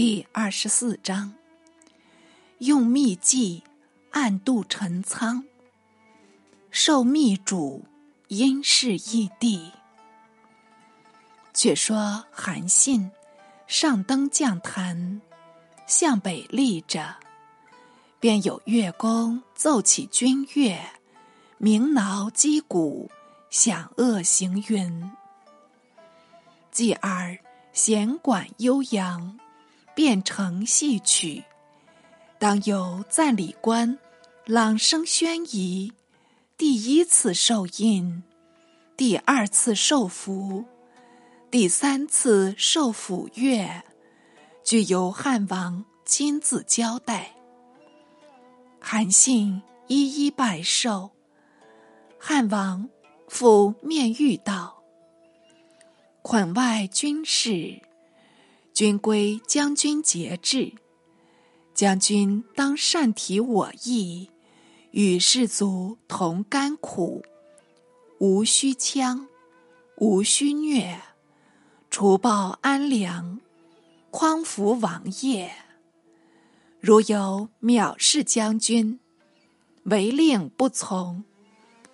第二十四章：用秘计暗度陈仓，受密主因事异地。却说韩信上登将坛，向北立着，便有乐工奏起军乐，鸣铙击鼓，响遏行云。继而弦管悠扬，变成戏曲。当有赞礼官朗声宣仪，第一次受印，第二次受服。第三次受抚乐，俱由汉王亲自交代。韩信一一拜寿，汉王复面谕道：“捆外军士，军规将军节制，将军当善体我意，与士卒同甘苦，无需枪，无需虐。”除暴安良，匡扶王业。如有藐视将军，违令不从，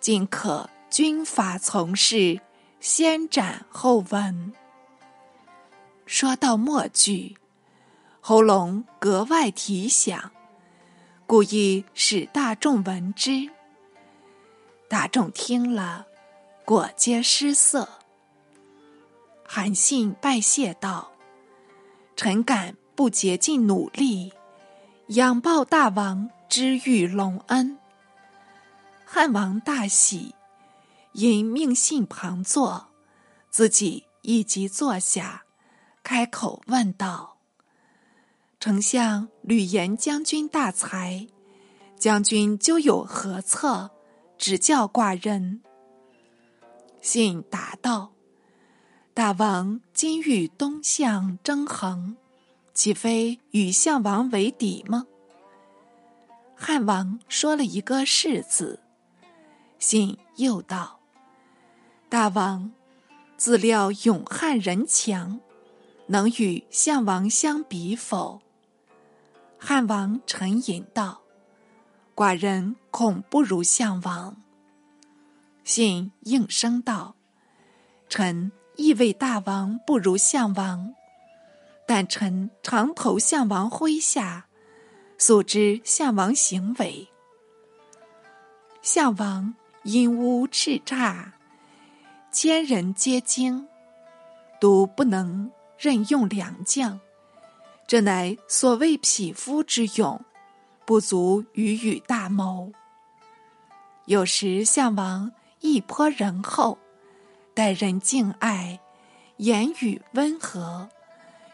尽可军法从事，先斩后闻。说到末句，喉咙格外提响，故意使大众闻之。大众听了，果皆失色。韩信拜谢道：“臣敢不竭尽努力，仰报大王知遇隆恩。”汉王大喜，因命信旁坐，自己一即坐下，开口问道：“丞相屡言将军大才，将军究有何策，指教寡人？”信答道。大王今与东向争衡，岂非与项王为敌吗？汉王说了一个“是”字，信又道：“大王自料勇悍人强，能与项王相比否？”汉王沉吟道：“寡人恐不如项王。”信应声道：“臣。”亦为大王不如项王，但臣常投项王麾下，素知项王行为。项王因污叱咤，千人皆惊，独不能任用良将，这乃所谓匹夫之勇，不足与与大谋。有时项王亦颇仁厚。待人敬爱，言语温和，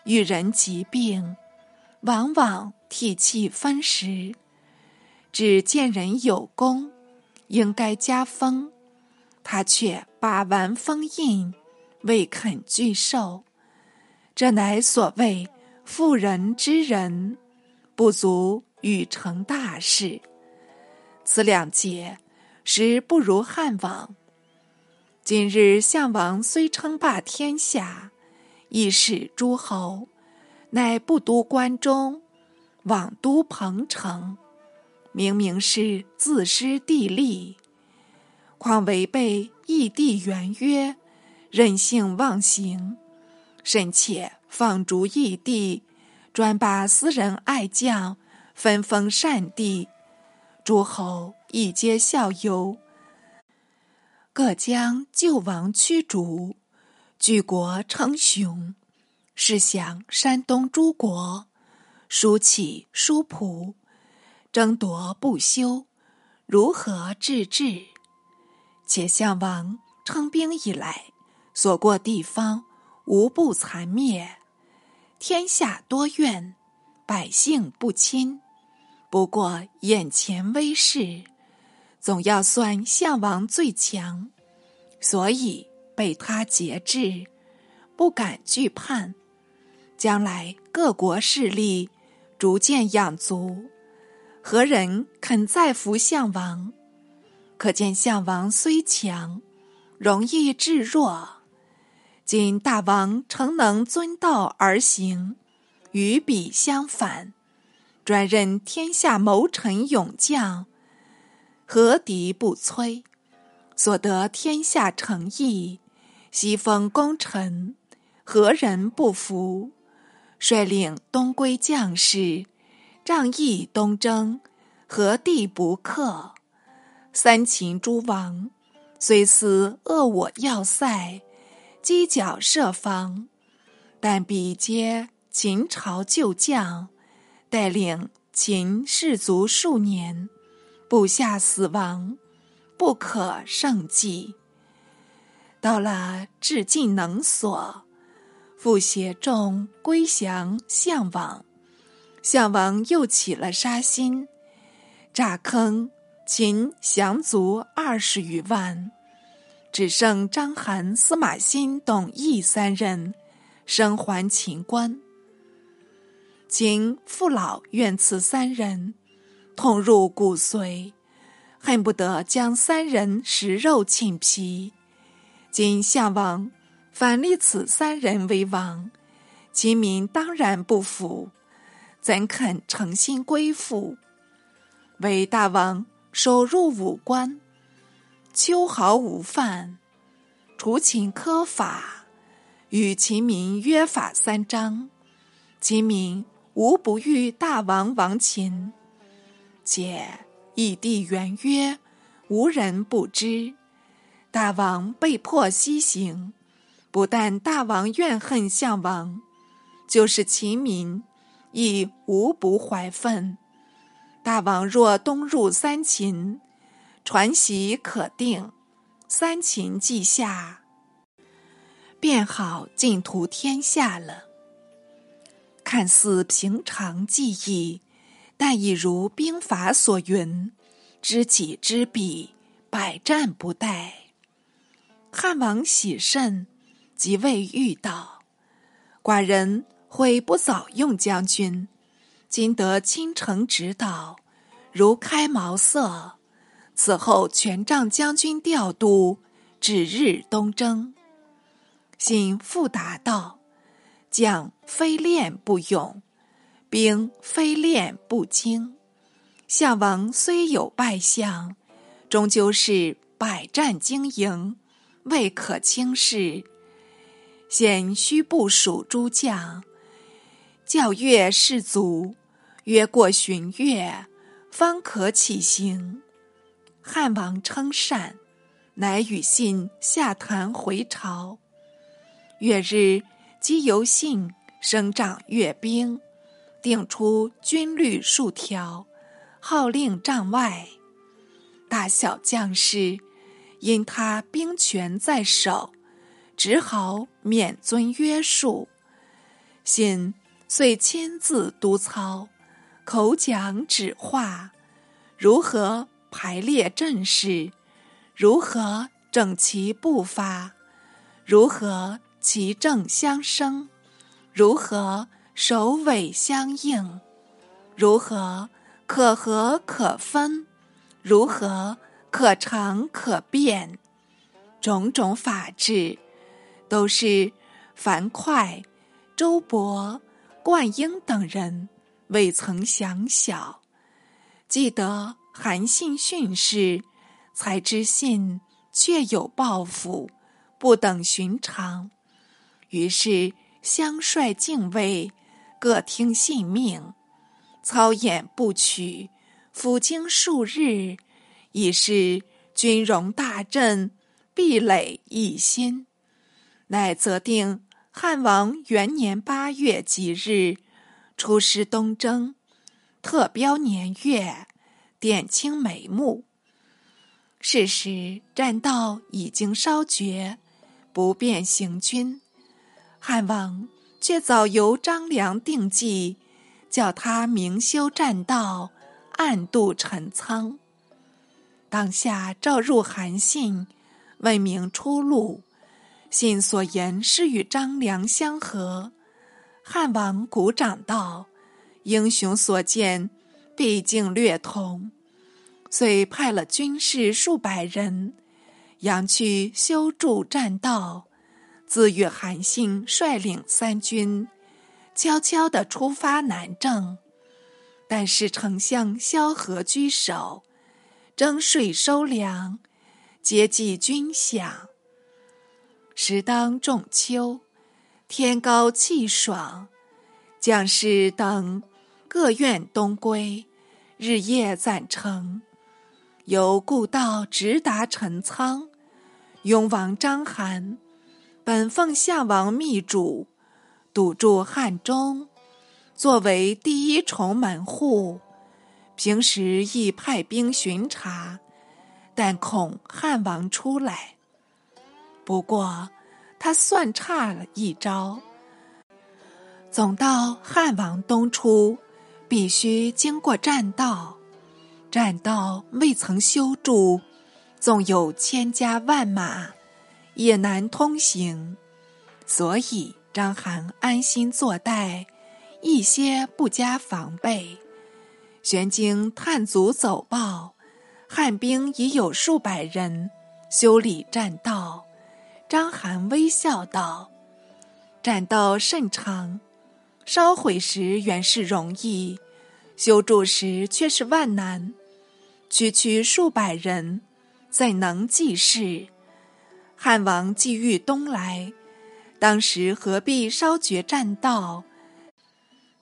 与人疾病，往往涕泣分食。只见人有功，应该加封，他却把玩封印，未肯拒受。这乃所谓妇人之仁，不足与成大事。此两节，实不如汉王。今日项王虽称霸天下，亦使诸侯，乃不都关中，往都彭城，明明是自失地利，况违背异地原约，任性妄行，甚且放逐异地，专把私人爱将分封善地，诸侯亦皆效尤。各将救亡驱逐，举国称雄。试想山东诸国，蜀起叔蒲，争夺不休，如何治治？且项王称兵以来，所过地方无不残灭，天下多怨，百姓不亲。不过眼前威势。总要算项王最强，所以被他节制，不敢惧叛。将来各国势力逐渐养足，何人肯再服项王？可见项王虽强，容易致弱。今大王诚能遵道而行，与彼相反，专任天下谋臣勇将，何敌不摧？所得天下诚意，西封功臣，何人不服？率领东归将士，仗义东征，何地不克？三秦诸王，虽思恶我要塞，犄角设防，但比皆秦朝旧将，带领秦士卒数年，部下死亡，不可胜计。到了至尽能所。复携众归降项王，项王又起了杀心，诈坑秦降卒二十余万，只剩章邯、司马欣、董翳三人生还秦关。秦父老怨此三人，痛入骨髓，恨不得将三人食肉寝皮。今项王。反立此三人为王，秦民当然不服，怎肯诚心归附？为大王守入五关，秋毫无犯，除秦苛法，与秦民约法三章，秦民无不欲大王亡秦。且异地原约，无人不知，大王被迫西行。不但大王怨恨项王，就是秦民亦无不怀愤。大王若东入三秦，传习可定，三秦既下，便好尽图天下了。看似平常记忆，但已如兵法所云：“知己知彼，百战不殆。”汉王喜甚。即未遇到，寡人悔不早用将军。今得倾城指导，如开茅塞。此后权杖将军调度，指日东征。信复答道：“将非练不勇，兵非练不精。项王虽有败相，终究是百战经营，未可轻视。”现须部署诸将，教阅士卒，约过旬月，方可起行。汉王称善，乃与信下谈回朝。月日，即由信升帐阅兵，定出军律数条，号令帐外。大小将士，因他兵权在手。只好免遵约束，信遂亲自督操，口讲指画，如何排列阵势，如何整齐步伐，如何齐正相生，如何首尾相应，如何可合可分，如何可长可变，种种法制。都是樊哙、周勃、灌婴等人未曾想晓，记得韩信训示，才知信确有抱负，不等寻常。于是相率敬畏，各听信命，操演不取，抚经数日，已是军容大振，壁垒一新。乃择定汉王元年八月吉日，出师东征，特标年月，点清眉目。是时战道已经稍绝，不便行军。汉王却早由张良定计，叫他明修栈道，暗度陈仓。当下召入韩信，问明出路。信所言是与张良相合，汉王鼓掌道：“英雄所见，毕竟略同。”遂派了军士数百人，扬去修筑栈道，自与韩信率领三军，悄悄地出发南郑，但是丞相萧何居首，征税收粮，节济军饷。时当仲秋，天高气爽，将士等各愿东归，日夜攒乘，由故道直达陈仓。雍王章邯本奉夏王密嘱。堵住汉中，作为第一重门户。平时亦派兵巡查，但恐汉王出来。不过他算差了一招。总到汉王东出，必须经过栈道，栈道未曾修筑，纵有千家万马，也难通行。所以。张邯安心坐待，一些不加防备。玄经探卒走报，汉兵已有数百人修理栈道。张邯微笑道：“栈道甚长，烧毁时原是容易，修筑时却是万难。区区数百人，怎能济事？汉王既欲东来。”当时何必烧绝栈道？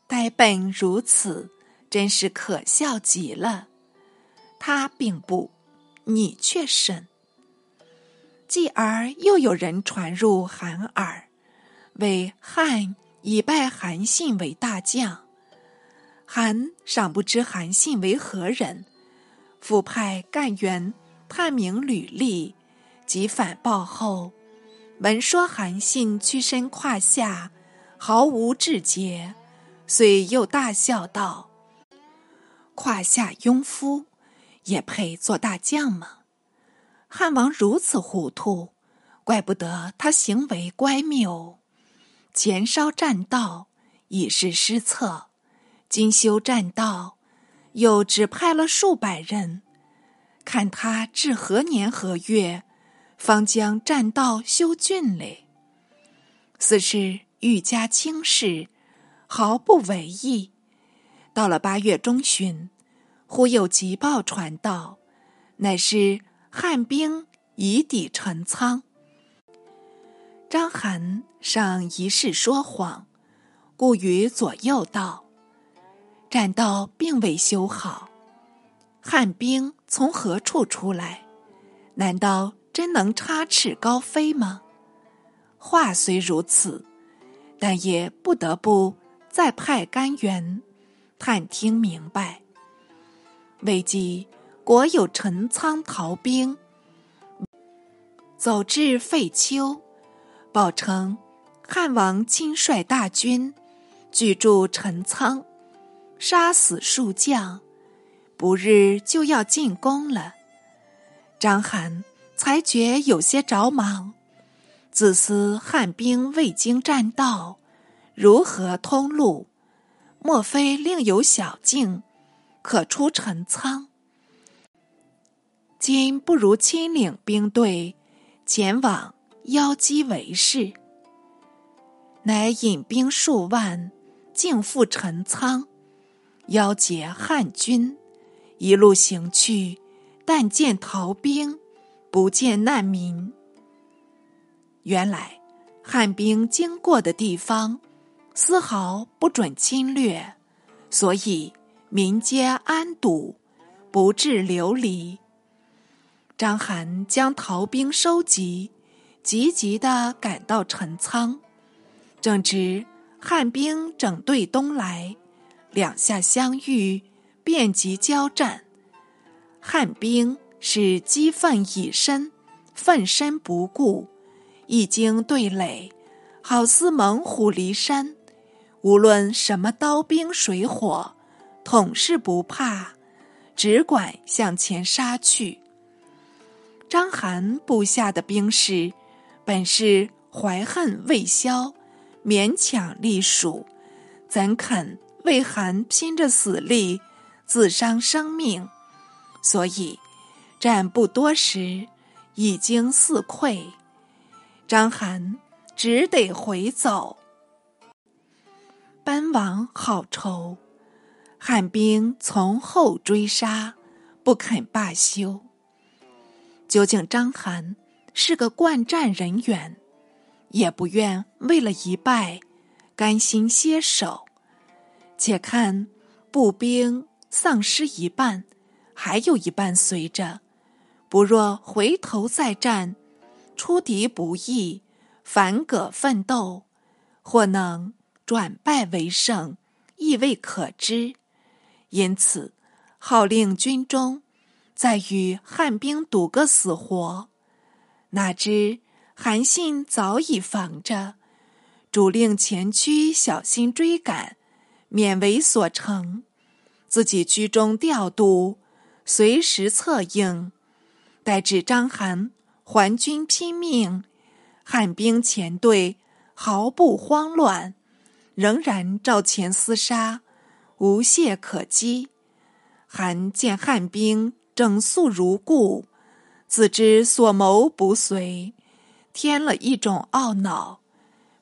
呆笨如此，真是可笑极了。他并不，你却甚。继而又有人传入韩耳，为汉以拜韩信为大将。韩尚不知韩信为何人，复派干员探明履历，及反报后。闻说韩信屈身胯下，毫无志节，遂又大笑道：“胯下庸夫，也配做大将吗？”汉王如此糊涂，怪不得他行为乖谬。前烧栈道已是失策，今修栈道，又只派了数百人，看他至何年何月？方将栈道修峻嘞，似是愈加轻视，毫不为意。到了八月中旬，忽有急报传到，乃是汉兵已抵陈仓。张邯尚一世说谎，故与左右道：“栈道并未修好，汉兵从何处出来？难道？”真能插翅高飞吗？话虽如此，但也不得不再派甘员探听明白。未及国有陈仓逃兵，走至废丘，报称汉王亲率大军聚驻陈仓，杀死数将，不日就要进攻了。张邯。才觉有些着忙，自思汉兵未经栈道，如何通路？莫非另有小径可出陈仓？今不如亲领兵队前往邀击为是。乃引兵数万，径赴陈仓，邀结汉军，一路行去，但见逃兵。不见难民。原来汉兵经过的地方，丝毫不准侵略，所以民皆安堵，不致流离。张邯将逃兵收集，急急的赶到陈仓，正值汉兵整队东来，两下相遇，便即交战。汉兵。是激愤已深，奋身不顾，一经对垒，好似猛虎离山，无论什么刀兵水火，统是不怕，只管向前杀去。章邯部下的兵士，本是怀恨未消，勉强隶属，怎肯为韩拼着死力，自伤生命？所以。战不多时，已经四溃，张邯只得回走。奔往好愁，汉兵从后追杀，不肯罢休。究竟章邯是个惯战人员，也不愿为了一败，甘心歇手。且看步兵丧失一半，还有一半随着，不若回头再战，出敌不意，反戈奋斗。或能转败为胜，亦未可知。因此，号令军中，在与汉兵赌个死活。哪知韩信早已防着，主令前驱小心追赶，免为所成。自己居中调度，随时策应。待至章邯还军拼命，汉兵前队。毫不慌乱，仍然照前厮杀，无懈可击。韩见汉兵整肃如故，自知所谋不遂，添了一种懊恼，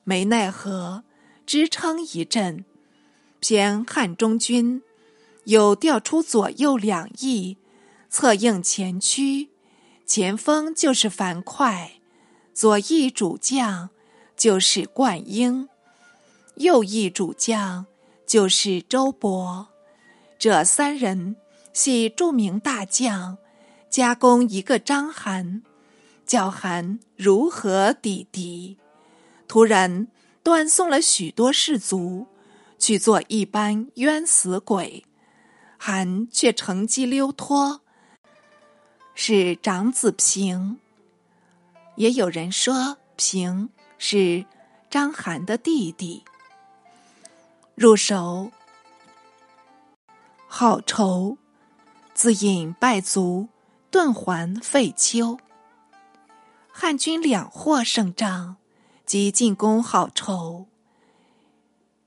没奈何，支撑一阵。偏汉中军又调出左右两翼，策应前驱，前锋就是樊哙，左翼主将。就是灌婴，右翼主将就是周勃，这三人系著名大将，加攻一个章邯，叫韩如何抵敌？突然断送了许多士卒，去做一般冤死鬼，韩却乘机溜脱，是长子平。也有人说平。是章邯的弟弟，入手好愁，自引败卒，遁还废丘。汉军两获胜仗，即进攻好愁。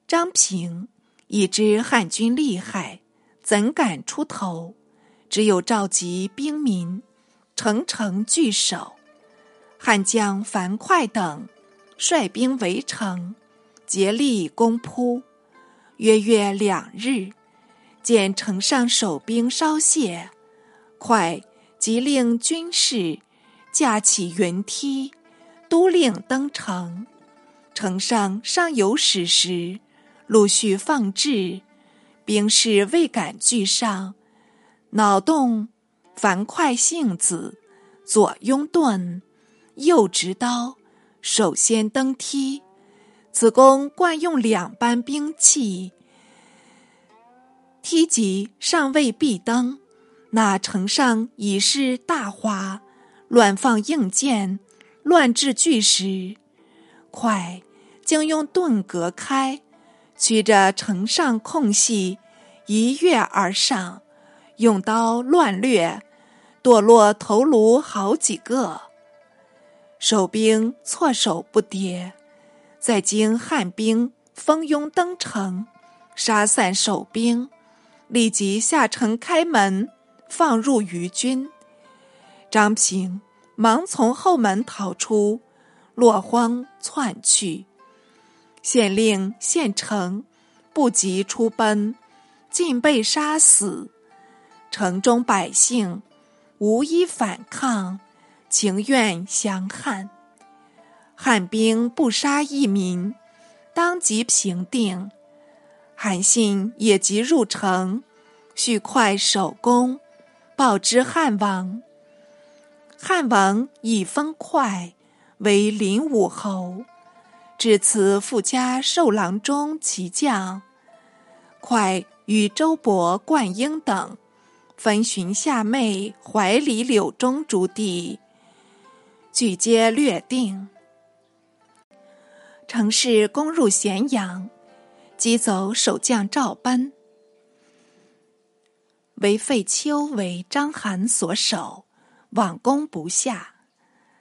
张平已知汉军厉害，怎敢出头？只有召集兵民，城城据守。汉将樊哙等。率兵围城，竭力攻扑。约约两日，见城上守兵稍懈，快即令军士架起云梯，都令登城。城上尚有矢石，陆续放置。兵士未敢拒上，脑洞樊哙性子，左拥盾，右执刀。首先登梯，子贡惯用两般兵器。梯级尚未必登，那城上已是大花，乱放硬箭，乱掷巨石。快，将用盾隔开，取着城上空隙，一跃而上，用刀乱掠，堕落头颅好几个。守兵措手不迭，在经汉兵蜂拥登城，杀散守兵，立即下城开门，放入余军。张平忙从后门逃出，落荒窜去。县令县城不及出奔，尽被杀死。城中百姓无一反抗。情愿降汉，汉兵不杀一民，当即平定。韩信也即入城，续快守宫，报之汉王。汉王以封快为灵武侯，至此附加授郎中骑将。快与周勃、灌婴等分巡下妹怀里、柳中诸地。俱皆略定。城市攻入咸阳，击走守将赵奔，为废丘为章邯所守，往攻不下。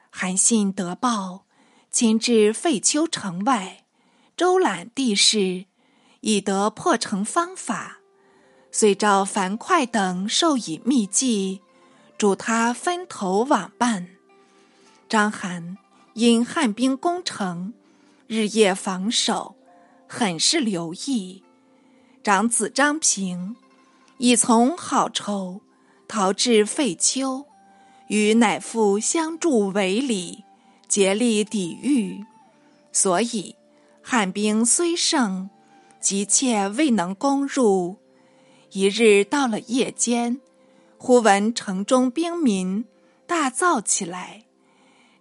韩信得报，亲至废丘城外，周览地势，以得破城方法，遂召樊哙等授以秘计，嘱他分头往办。章邯因汉兵攻城，日夜防守，很是留意。长子张平已从好仇逃至废丘，与乃父相助为礼，竭力抵御。所以汉兵虽胜，急切未能攻入。一日到了夜间，忽闻城中兵民大噪起来。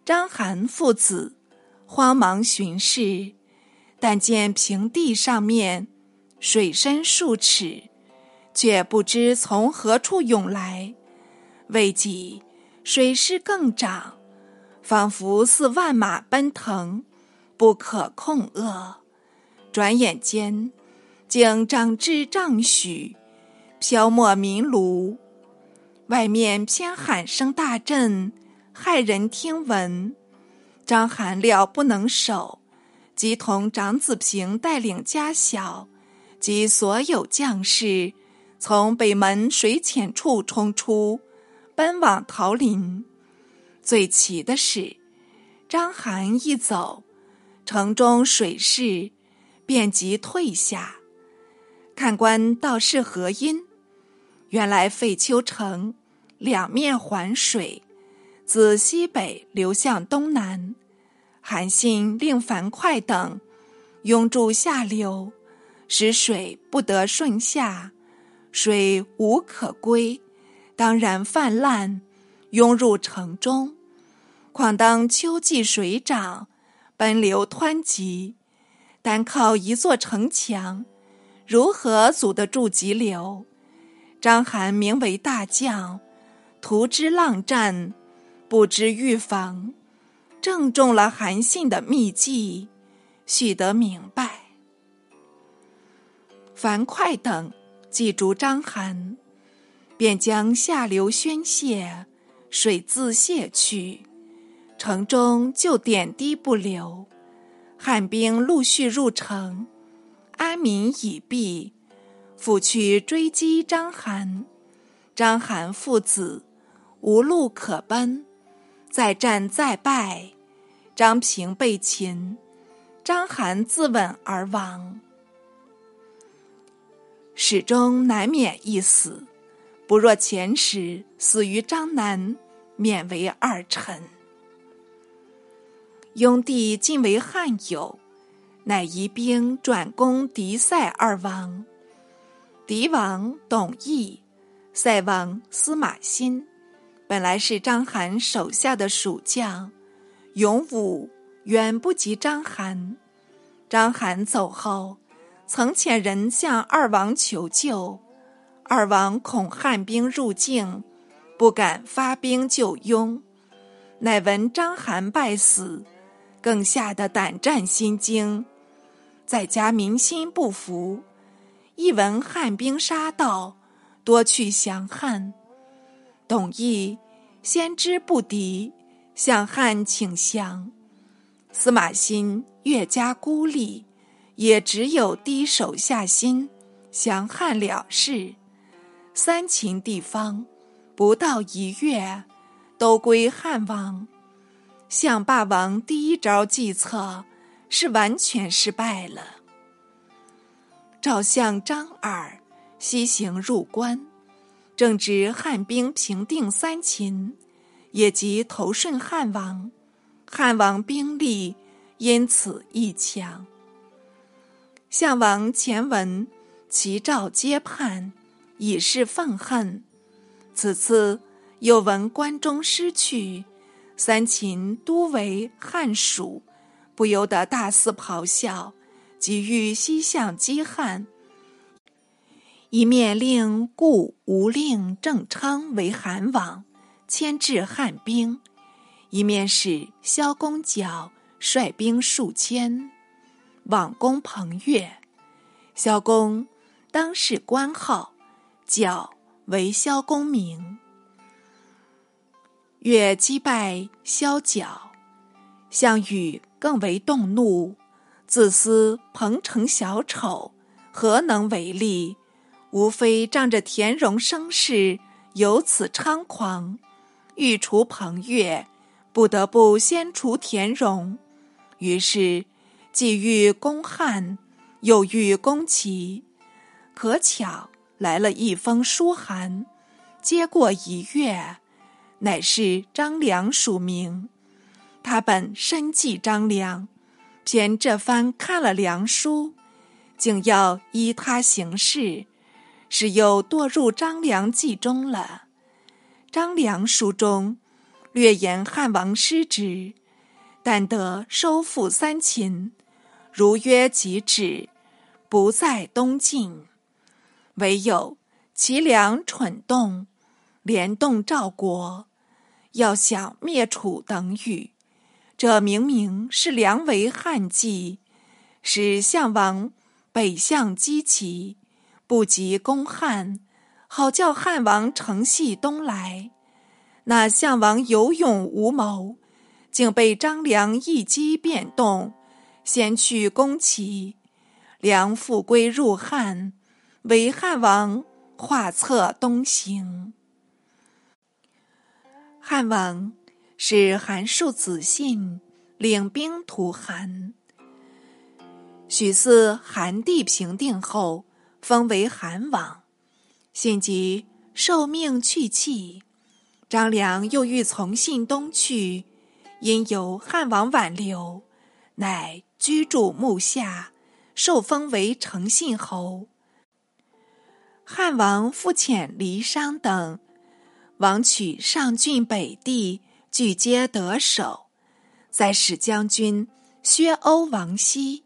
张邯父子慌忙巡视，但见平地上面水深数尺，却不知从何处涌来。未几，水势更涨，仿佛似万马奔腾，不可控遏。转眼间，竟涨至丈许。飘没民炉，外面偏喊声大震，骇人听闻。张邯料不能守，即同长子平带领家小及所有将士，从北门水浅处冲出，奔往桃林。最奇的是，张邯一走，城中水势便即退下。看官道是何因？原来废丘城两面环水，自西北流向东南。韩信令樊哙等拥住下流，使水不得顺下，水无可归，当然泛滥，涌入城中。况当秋季水涨，奔流湍急，单靠一座城墙，如何阻得住急流？张邯名为大将，图之浪战，不知预防，正中了韩信的秘计，须得明白。樊哙等记住张邯，便将下流宣泄，水自泄去，城中就点滴不流。汉兵陆续入城，安民已毕。复去追击张邯，张邯父子无路可奔，再战再败，张平被擒，张邯自刎而亡。始终难免一死，不若前时死于张南，免为二臣。雍帝晋为汉友，乃移兵转攻狄塞二王。狄王董翳、塞王司马欣，本来是章邯手下的蜀将，勇武远不及章邯。章邯走后，曾遣人向二王求救，二王恐汉兵入境，不敢发兵救雍。乃闻章邯败死，更吓得胆战心惊，在家民心不服。一闻汉兵杀到，多去降汉。董翳先知不敌，向汉请降。司马欣越加孤立，也只有低手下心，降汉了事。三秦地方不到一月，都归汉王。向霸王第一招计策是完全失败了。赵相张耳西行入关，正值汉兵平定三秦，也即投顺汉王，汉王兵力因此一强。项王前闻齐赵皆叛，以示愤恨。此次又闻关中失去，三秦都为汉属，不由得大肆咆哮。急欲西向击汉，一面令故吴令郑昌为韩王，牵制汉兵；一面使萧公角率兵数千，往攻彭越。萧公当是官号，角为萧公名。越击败萧角，项羽更为动怒。自私彭城小丑，何能为力？无非仗着田荣声势由此猖狂，欲除彭越，不得不先除田荣。于是，既欲攻汉，又欲攻齐，可巧来了一封书函，接过一阅，乃是张良署名。他本深记张良，偏这番看了良书，竟要依他行事，是又堕入张良计中了。张良书中略言汉王失职，但得收复三秦。如约即止，不再东进。唯有齐梁蠢动，连动赵国，要想灭楚等语。这明明是梁为汉计，使项王北向击齐，不及攻汉，好叫汉王乘隙东来。那项王有勇无谋，竟被张良一击便动。先去攻齐，梁复归入汉，为汉王画策东行。汉王使韩述子信领兵屠韩，许嗣韩地平定后，封为韩王。信即受命去弃，张良又欲从信东去，因由汉王挽留，乃。居住木下，受封为成信侯。汉王复遣离商等，王取上郡北地，俱皆得手。再使将军薛欧王熙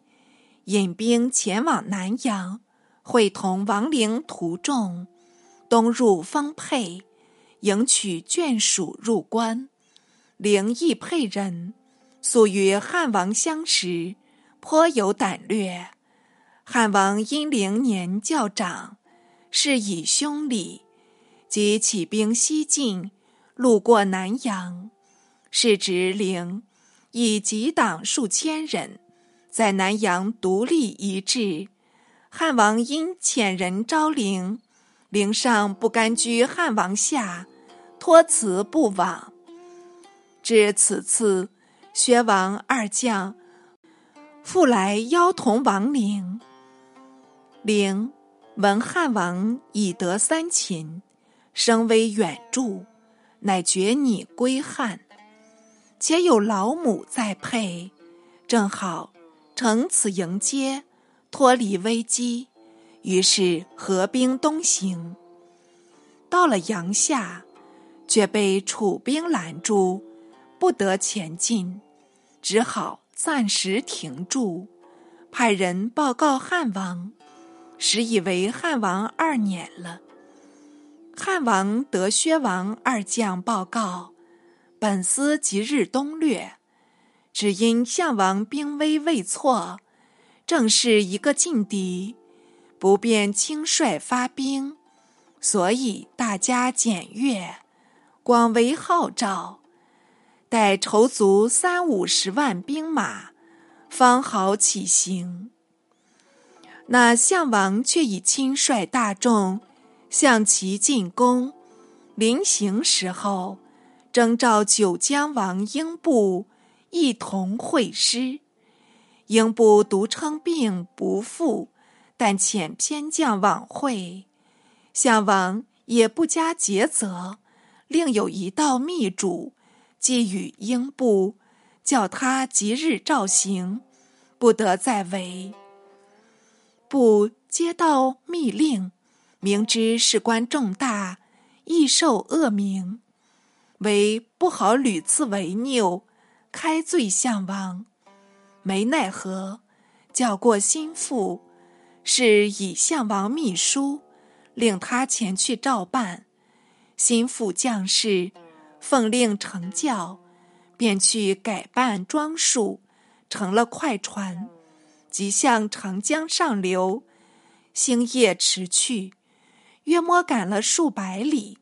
引兵前往南阳，会同王陵徒众，东入丰沛，迎取眷属入关。陵亦沛人，素与汉王相识。颇有胆略，汉王因陵年较长，是以兄礼，即起兵西进，路过南阳，是值陵，以及党数千人，在南阳独立一志。汉王因遣人招陵，陵上不甘居汉王下，托辞不往。至此次，薛王二将。复来邀同王陵，陵闻汉王已得三秦，声威远著，乃决拟归汉。且有老母在配，正好乘此迎接，脱离危机。于是合兵东行。到了阳夏，却被楚兵拦住，不得前进，只好。暂时停住，派人报告汉王，实以为汉王二年了。汉王得薛王二将报告，本司即日东掠，只因项王兵危未挫，正是一个劲敌，不便轻率发兵，所以大家检阅，广为号召。待筹足三五十万兵马，方好起行。那项王却已亲率大众向其进攻。临行时候，征召九江王英布一同会师。英布独称病不赴，但遣偏将往会。项王也不加节责，另有一道密嘱。寄与英布，叫他即日召行，不得再违。布接到密令，明知事关重大，易受恶名，为不好屡次违拗，开罪项王。没奈何，叫过心腹，是以项王秘书，令他前去照办。心腹将士。奉令成教，便去改扮装束，成了快船，即向长江上流。星夜驰去，约摸赶了数百里，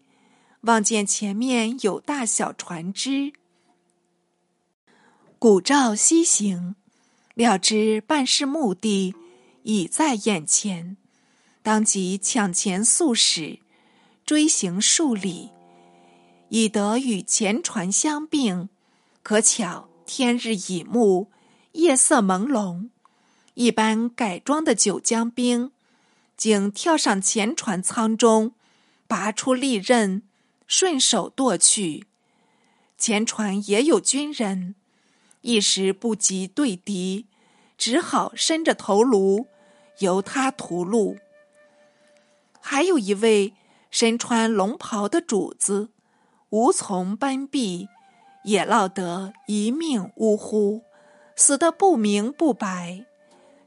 望见前面有大小船只，鼓噪西行。料知办事目的已在眼前，当即抢前速驶，追行数里。以得与前船相并，可巧天日已暮，夜色朦胧，一般改装的九江兵，竟跳上前船舱中，拔出利刃，顺手剁去。前船也有军人，一时不及对敌，只好伸着头颅，由他屠戮。还有一位身穿龙袍的主子，无从奔避，也落得一命呜呼，死得不明不白。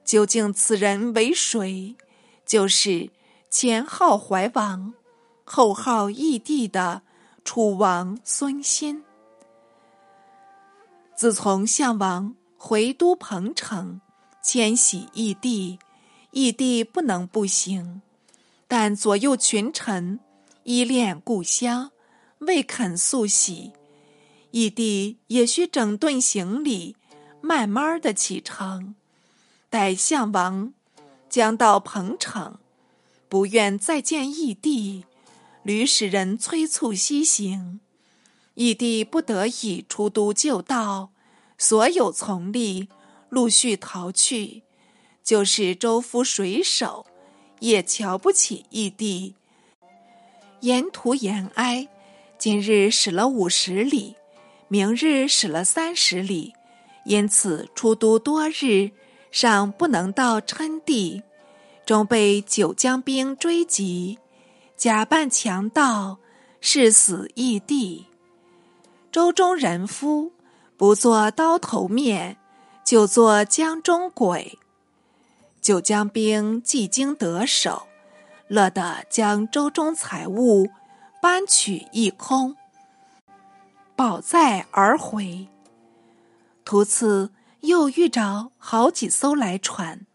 究竟此人为谁？就是前号怀王，后号义帝的楚王孙欣。自从项王回都彭城，迁徙异地，异地不能不行。但左右群臣依恋故乡，未肯速喜，义帝也需整顿行李，慢慢的启程。待项王将到彭城，不愿再见义帝，屡使人催促西行，义帝不得已出都就道，所有从吏陆续逃去，就是州府水手。也瞧不起义帝，沿途延哀，今日驶了五十里，明日驶了三十里，因此出都多日，尚不能到称地，终被九江兵追击，假扮强盗，誓死异地。周中人夫不做刀头面，就做江中鬼。九江兵既经得手，乐得将舟中财物搬取一空，保载而回。途次又遇着好几艘来船，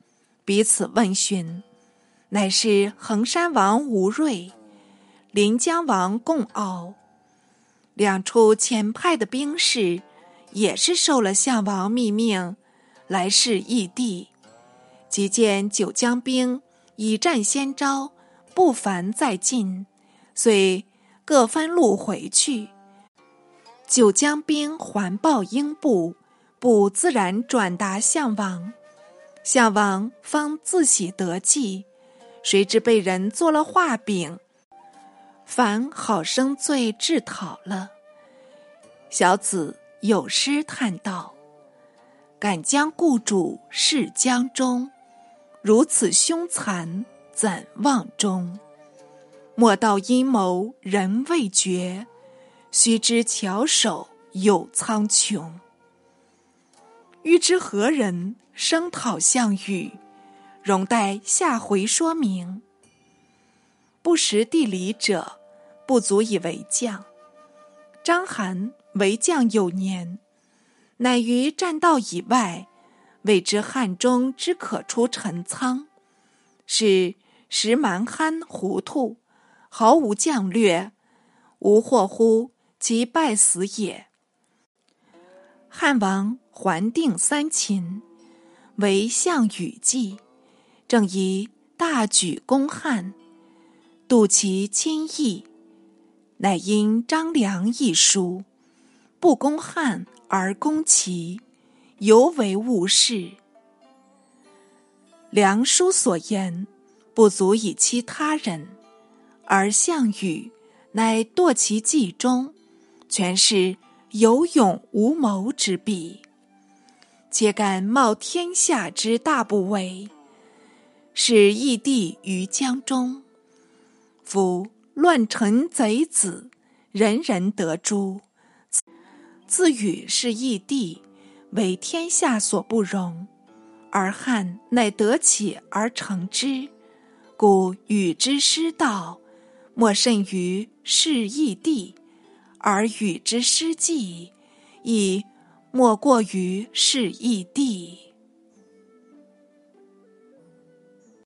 彼此问询，乃是衡山王吴瑞、临江王共敖两处前派的兵士，也是受了项王密命来示异地。即见九江兵以战先招，不凡再进，遂各分路回去。九江兵环抱英部，不自然转达项王，项王方自喜得计，谁知被人做了画饼，反好生罪治讨了。小子有诗叹道：“敢将故主示江中。”如此凶残，怎忘终？莫道阴谋人未决，须知巧手有苍穹。欲知何人声讨项羽，容待下回说明。不识地理者，不足以为将。章邯为将有年，乃于栈道以外。未知汉中之可出陈仓，是时蛮憨糊涂，毫无将略，无惑乎其败死也。汉王还定三秦，为项羽计，正以大举攻汉，度其亲义，乃因张良一书，不攻汉而攻齐。犹为误事。梁书所言，不足以欺他人，而项羽乃堕其计中，全是有勇无谋之弊。且敢冒天下之大不韪，使义帝于江中，夫乱臣贼子，人人得诛。自与是义帝。为天下所不容，而汉乃得起而成之，故与之失道，莫甚于是义帝；而与之失计，亦莫过于是异地。